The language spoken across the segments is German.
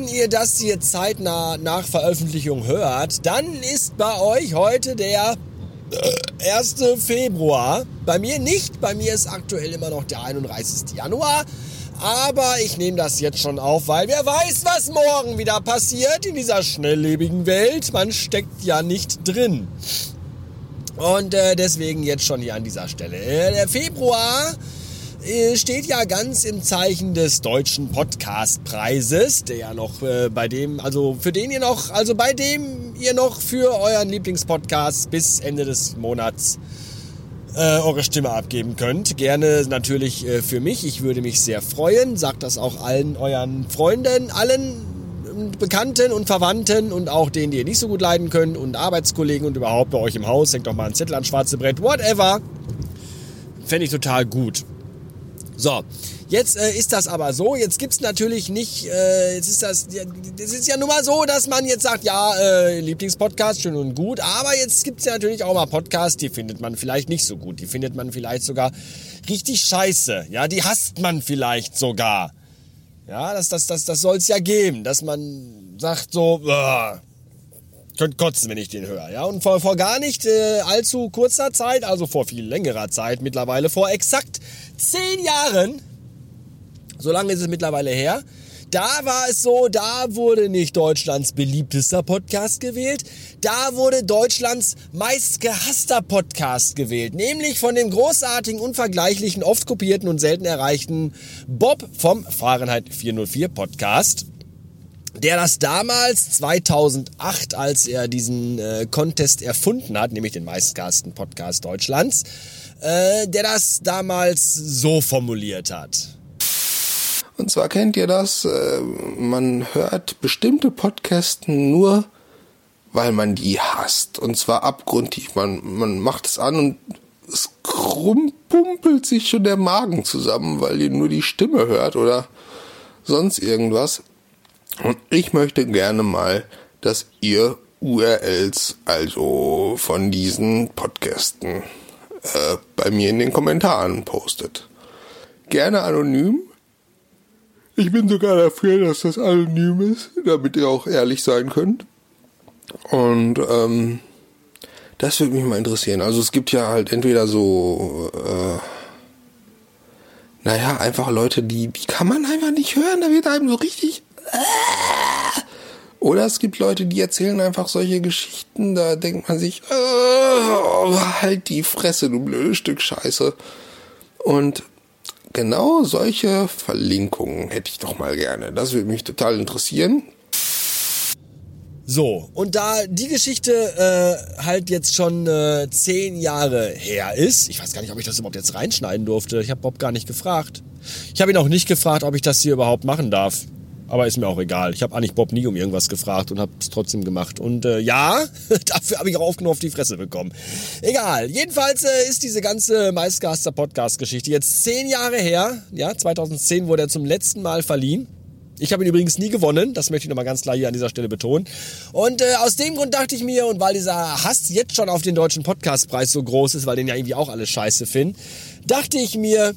Wenn ihr das hier zeitnah nach Veröffentlichung hört, dann ist bei euch heute der 1. Äh, Februar. Bei mir nicht, bei mir ist aktuell immer noch der 31. Januar. Aber ich nehme das jetzt schon auf, weil wer weiß, was morgen wieder passiert in dieser schnelllebigen Welt. Man steckt ja nicht drin. Und äh, deswegen jetzt schon hier an dieser Stelle. Äh, der Februar steht ja ganz im Zeichen des deutschen Podcastpreises, der ja noch äh, bei dem, also für den ihr noch, also bei dem ihr noch für euren Lieblingspodcast bis Ende des Monats äh, eure Stimme abgeben könnt. Gerne natürlich äh, für mich. Ich würde mich sehr freuen. Sagt das auch allen euren Freunden, allen Bekannten und Verwandten und auch denen, die ihr nicht so gut leiden könnt und Arbeitskollegen und überhaupt bei euch im Haus. Hängt doch mal ein Zettel ans schwarze Brett. Whatever. Fände ich total gut. So, jetzt äh, ist das aber so, jetzt gibt's natürlich nicht, äh, jetzt ist das, das ist ja nun mal so, dass man jetzt sagt, ja, äh, Lieblingspodcast, schön und gut, aber jetzt gibt's ja natürlich auch mal Podcasts, die findet man vielleicht nicht so gut, die findet man vielleicht sogar richtig scheiße, ja, die hasst man vielleicht sogar. Ja, das, das, das, das soll's ja geben, dass man sagt so, äh, könnt kotzen, wenn ich den höre. Ja, und vor, vor gar nicht äh, allzu kurzer Zeit, also vor viel längerer Zeit mittlerweile, vor exakt zehn Jahren, so lange ist es mittlerweile her, da war es so, da wurde nicht Deutschlands beliebtester Podcast gewählt, da wurde Deutschlands meistgehasster Podcast gewählt, nämlich von dem großartigen, unvergleichlichen, oft kopierten und selten erreichten Bob vom Fahrenheit 404 Podcast der das damals 2008, als er diesen äh, Contest erfunden hat, nämlich den meistgasten Podcast Deutschlands, äh, der das damals so formuliert hat. Und zwar kennt ihr das, äh, man hört bestimmte Podcasten nur, weil man die hasst. Und zwar abgrundtief. Man, man macht es an und es krumpelt sich schon der Magen zusammen, weil ihr nur die Stimme hört oder sonst irgendwas. Und ich möchte gerne mal, dass ihr URLs, also von diesen Podcasten, äh, bei mir in den Kommentaren postet. Gerne anonym. Ich bin sogar dafür, dass das anonym ist, damit ihr auch ehrlich sein könnt. Und ähm, das würde mich mal interessieren. Also es gibt ja halt entweder so, äh, naja, einfach Leute, die, die kann man einfach nicht hören. Da wird einem so richtig oder es gibt Leute, die erzählen einfach solche Geschichten, da denkt man sich, oh, halt die Fresse, du blödes Stück Scheiße. Und genau solche Verlinkungen hätte ich doch mal gerne. Das würde mich total interessieren. So, und da die Geschichte äh, halt jetzt schon äh, zehn Jahre her ist, ich weiß gar nicht, ob ich das überhaupt jetzt reinschneiden durfte. Ich habe Bob gar nicht gefragt. Ich habe ihn auch nicht gefragt, ob ich das hier überhaupt machen darf. Aber ist mir auch egal. Ich habe eigentlich Bob nie um irgendwas gefragt und habe es trotzdem gemacht. Und äh, ja, dafür habe ich auch oft genug auf die Fresse bekommen. Egal. Jedenfalls äh, ist diese ganze Meistgaster Podcast-Geschichte jetzt zehn Jahre her. Ja, 2010 wurde er zum letzten Mal verliehen. Ich habe ihn übrigens nie gewonnen, das möchte ich nochmal ganz klar hier an dieser Stelle betonen. Und äh, aus dem Grund dachte ich mir, und weil dieser Hass jetzt schon auf den deutschen Podcastpreis so groß ist, weil den ja irgendwie auch alle scheiße finden, dachte ich mir,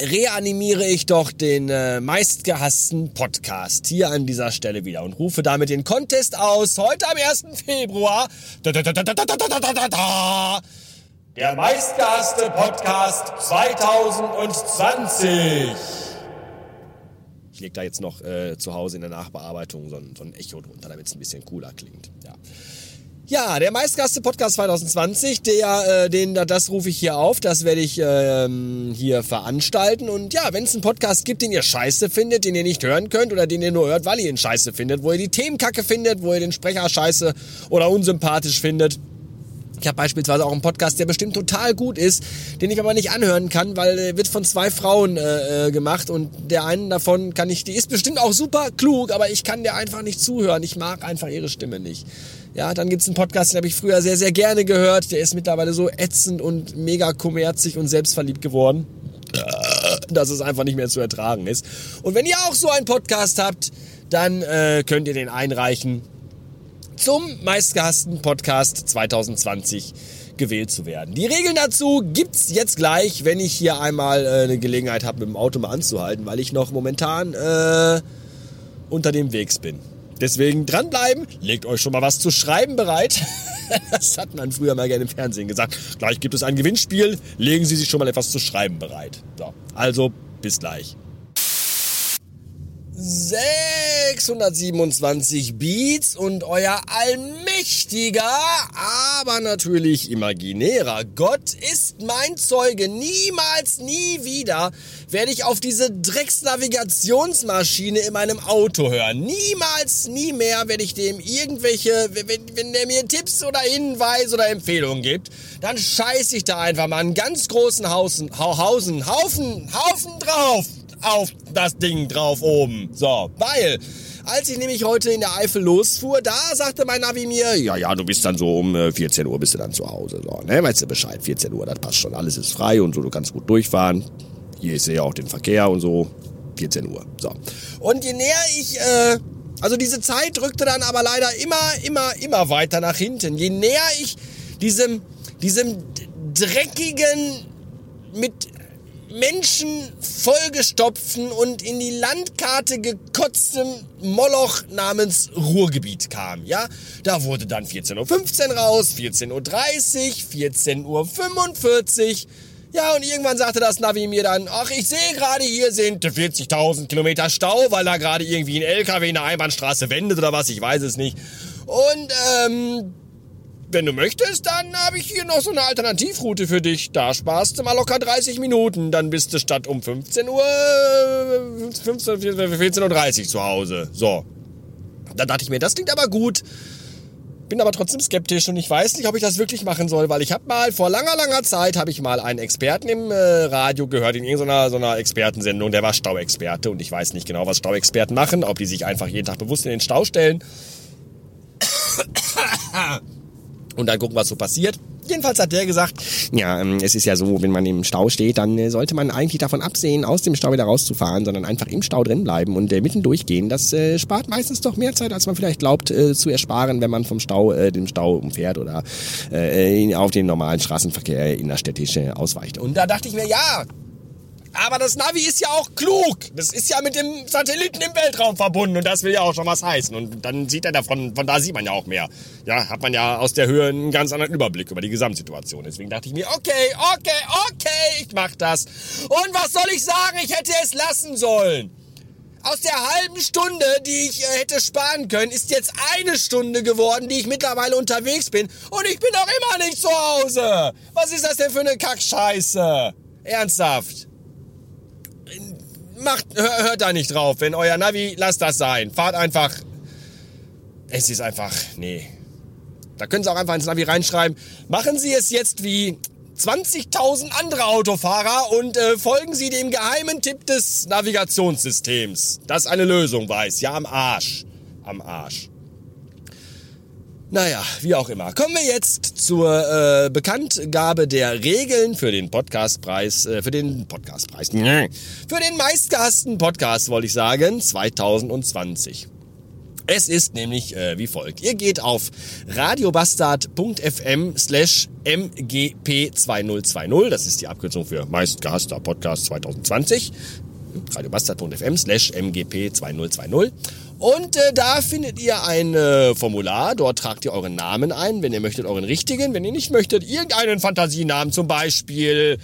reanimiere ich doch den äh, meistgehassten Podcast hier an dieser Stelle wieder und rufe damit den Contest aus. Heute am 1. Februar. Der meistgehasste Podcast 2020. Ich lege da jetzt noch äh, zu Hause in der Nachbearbeitung so ein, so ein Echo drunter, damit es ein bisschen cooler klingt. Ja. Ja, der meistgaste Podcast 2020, der, äh, den, das rufe ich hier auf, das werde ich ähm, hier veranstalten. Und ja, wenn es einen Podcast gibt, den ihr scheiße findet, den ihr nicht hören könnt oder den ihr nur hört, weil ihr ihn scheiße findet, wo ihr die Themenkacke findet, wo ihr den Sprecher scheiße oder unsympathisch findet, ich habe beispielsweise auch einen Podcast, der bestimmt total gut ist, den ich aber nicht anhören kann, weil er wird von zwei Frauen äh, äh, gemacht und der einen davon kann ich, die ist bestimmt auch super klug, aber ich kann der einfach nicht zuhören. Ich mag einfach ihre Stimme nicht. Ja, dann gibt's einen Podcast, den habe ich früher sehr, sehr gerne gehört. Der ist mittlerweile so ätzend und mega kommerzig und selbstverliebt geworden, dass es einfach nicht mehr zu ertragen ist. Und wenn ihr auch so einen Podcast habt, dann äh, könnt ihr den einreichen zum meistgehassten Podcast 2020 gewählt zu werden. Die Regeln dazu gibt's jetzt gleich, wenn ich hier einmal äh, eine Gelegenheit habe, mit dem Auto mal anzuhalten, weil ich noch momentan äh, unter dem Wegs bin. Deswegen dranbleiben, legt euch schon mal was zu schreiben bereit. das hat man früher mal gerne im Fernsehen gesagt. Gleich gibt es ein Gewinnspiel, legen Sie sich schon mal etwas zu schreiben bereit. So, also bis gleich. 627 Beats und euer allmächtiger, aber natürlich imaginärer Gott ist mein Zeuge. Niemals, nie wieder werde ich auf diese Drecksnavigationsmaschine in meinem Auto hören. Niemals, nie mehr werde ich dem irgendwelche, wenn, wenn der mir Tipps oder Hinweise oder Empfehlungen gibt, dann scheiße ich da einfach mal einen ganz großen Hausen, Hausen, Haufen, Haufen drauf auf das Ding drauf oben. So, weil als ich nämlich heute in der Eifel losfuhr, da sagte mein Navi mir, ja, ja, du bist dann so um 14 äh, Uhr bist du dann zu Hause. So, ne, weißt du Bescheid, 14 Uhr, das passt schon, alles ist frei und so, du kannst gut durchfahren. Hier ist ja auch den Verkehr und so, 14 Uhr. So. Und je näher ich, äh, also diese Zeit rückte dann aber leider immer, immer, immer weiter nach hinten. Je näher ich diesem, diesem dreckigen, mit Menschen vollgestopften und in die Landkarte gekotztem Moloch namens Ruhrgebiet kam. Ja, da wurde dann 14.15 Uhr raus, 14.30 Uhr, 14.45 Uhr. Ja, und irgendwann sagte das Navi mir dann, ach, ich sehe gerade, hier sind 40.000 Kilometer Stau, weil da gerade irgendwie ein LKW in der Einbahnstraße wendet oder was, ich weiß es nicht. Und, ähm, wenn du möchtest, dann habe ich hier noch so eine Alternativroute für dich. Da sparst du mal locker 30 Minuten. Dann bist du statt um 15 Uhr 15, 14.30 Uhr zu Hause. So. Da dachte ich mir, das klingt aber gut. Bin aber trotzdem skeptisch und ich weiß nicht, ob ich das wirklich machen soll, weil ich habe mal vor langer, langer Zeit habe ich mal einen Experten im äh, Radio gehört in irgendeiner so einer Expertensendung, der war Stauexperte und ich weiß nicht genau, was Stauexperten machen, ob die sich einfach jeden Tag bewusst in den Stau stellen und dann gucken, was so passiert. Jedenfalls hat der gesagt, ja, ähm, es ist ja so, wenn man im Stau steht, dann äh, sollte man eigentlich davon absehen, aus dem Stau wieder rauszufahren, sondern einfach im Stau drin bleiben und äh, mitten durchgehen. Das äh, spart meistens doch mehr Zeit, als man vielleicht glaubt äh, zu ersparen, wenn man vom Stau, äh, dem Stau umfährt oder äh, auf den normalen Straßenverkehr innerstädtisch äh, ausweicht. Und da dachte ich mir, ja, aber das Navi ist ja auch klug. Das ist ja mit dem Satelliten im Weltraum verbunden und das will ja auch schon was heißen. Und dann sieht er davon, von da sieht man ja auch mehr. Ja, hat man ja aus der Höhe einen ganz anderen Überblick über die Gesamtsituation. Deswegen dachte ich mir, okay, okay, okay, ich mach das. Und was soll ich sagen? Ich hätte es lassen sollen. Aus der halben Stunde, die ich äh, hätte sparen können, ist jetzt eine Stunde geworden, die ich mittlerweile unterwegs bin. Und ich bin noch immer nicht zu Hause. Was ist das denn für eine Kackscheiße? Ernsthaft macht, hört da nicht drauf. Wenn euer Navi, lasst das sein. Fahrt einfach. Es ist einfach, nee. Da können Sie auch einfach ins Navi reinschreiben. Machen Sie es jetzt wie 20.000 andere Autofahrer und äh, folgen Sie dem geheimen Tipp des Navigationssystems, das eine Lösung weiß. Ja, am Arsch. Am Arsch. Naja, wie auch immer. Kommen wir jetzt zur äh, Bekanntgabe der Regeln für den Podcastpreis, äh, für den Podcastpreis, für den meistgehassten Podcast, wollte ich sagen, 2020. Es ist nämlich äh, wie folgt. Ihr geht auf radiobastard.fm slash mgp2020. Das ist die Abkürzung für meistgehasster Podcast 2020. radiobastard.fm slash mgp2020. Und äh, da findet ihr ein äh, Formular. Dort tragt ihr euren Namen ein, wenn ihr möchtet, euren richtigen. Wenn ihr nicht möchtet, irgendeinen Fantasienamen, zum Beispiel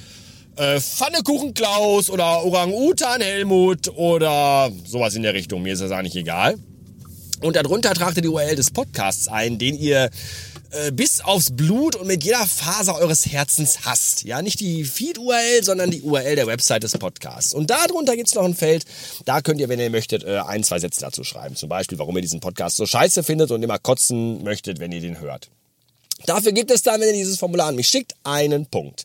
äh, Pfannekuchen Klaus oder Orang-Utan Helmut oder sowas in der Richtung. Mir ist das eigentlich egal. Und darunter tragt ihr die URL des Podcasts ein, den ihr äh, bis aufs Blut und mit jeder Faser eures Herzens hasst. Ja, nicht die Feed-URL, sondern die URL der Website des Podcasts. Und darunter gibt's noch ein Feld, da könnt ihr, wenn ihr möchtet, äh, ein, zwei Sätze dazu schreiben. Zum Beispiel, warum ihr diesen Podcast so scheiße findet und immer kotzen möchtet, wenn ihr den hört. Dafür gibt es dann, wenn ihr dieses Formular an mich schickt, einen Punkt.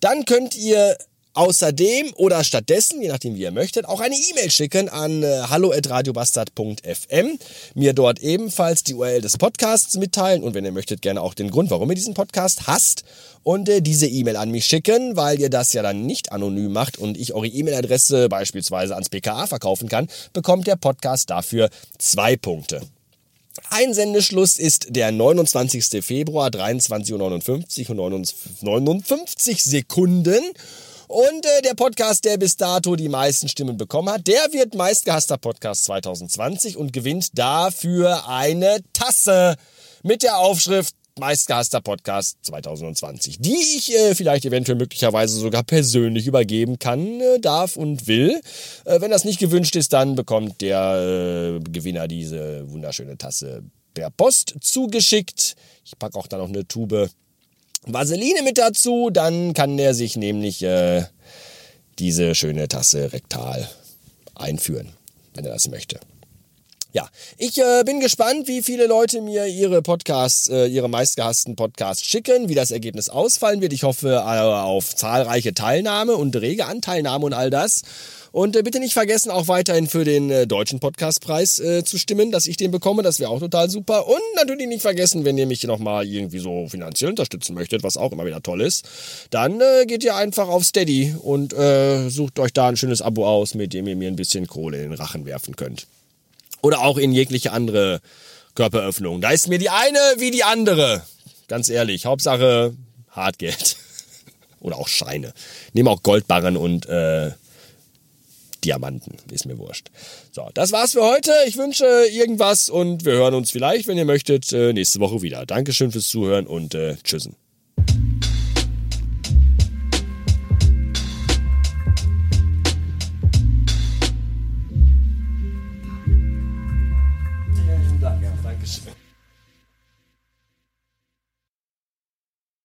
Dann könnt ihr Außerdem oder stattdessen, je nachdem wie ihr möchtet, auch eine E-Mail schicken an äh, hallo@radiobastard.fm, mir dort ebenfalls die URL des Podcasts mitteilen und wenn ihr möchtet gerne auch den Grund, warum ihr diesen Podcast hasst und äh, diese E-Mail an mich schicken, weil ihr das ja dann nicht anonym macht und ich eure E-Mail-Adresse beispielsweise ans PKA verkaufen kann, bekommt der Podcast dafür zwei Punkte. Einsendeschluss ist der 29. Februar, 23.59 Uhr und 59 Sekunden. Und äh, der Podcast, der bis dato die meisten Stimmen bekommen hat, der wird meistgehasster Podcast 2020 und gewinnt dafür eine Tasse mit der Aufschrift meistgehasster Podcast 2020, die ich äh, vielleicht eventuell möglicherweise sogar persönlich übergeben kann, äh, darf und will. Äh, wenn das nicht gewünscht ist, dann bekommt der äh, Gewinner diese wunderschöne Tasse per Post zugeschickt. Ich packe auch da noch eine Tube Vaseline mit dazu, dann kann der sich nämlich äh, diese schöne Tasse rektal einführen, wenn er das möchte. Ja, ich äh, bin gespannt, wie viele Leute mir ihre Podcasts, äh, ihre meistgehassten Podcasts schicken, wie das Ergebnis ausfallen wird. Ich hoffe äh, auf zahlreiche Teilnahme und rege Anteilnahme und all das. Und äh, bitte nicht vergessen, auch weiterhin für den äh, deutschen Podcastpreis äh, zu stimmen, dass ich den bekomme. Das wäre auch total super. Und natürlich nicht vergessen, wenn ihr mich nochmal irgendwie so finanziell unterstützen möchtet, was auch immer wieder toll ist, dann äh, geht ihr einfach auf Steady und äh, sucht euch da ein schönes Abo aus, mit dem ihr mir ein bisschen Kohle in den Rachen werfen könnt. Oder auch in jegliche andere Körperöffnung. Da ist mir die eine wie die andere. Ganz ehrlich, Hauptsache Hartgeld. Oder auch Scheine. Nehme auch Goldbarren und äh, Diamanten. Ist mir wurscht. So, das war's für heute. Ich wünsche irgendwas und wir hören uns vielleicht, wenn ihr möchtet, äh, nächste Woche wieder. Dankeschön fürs Zuhören und äh, tschüssen.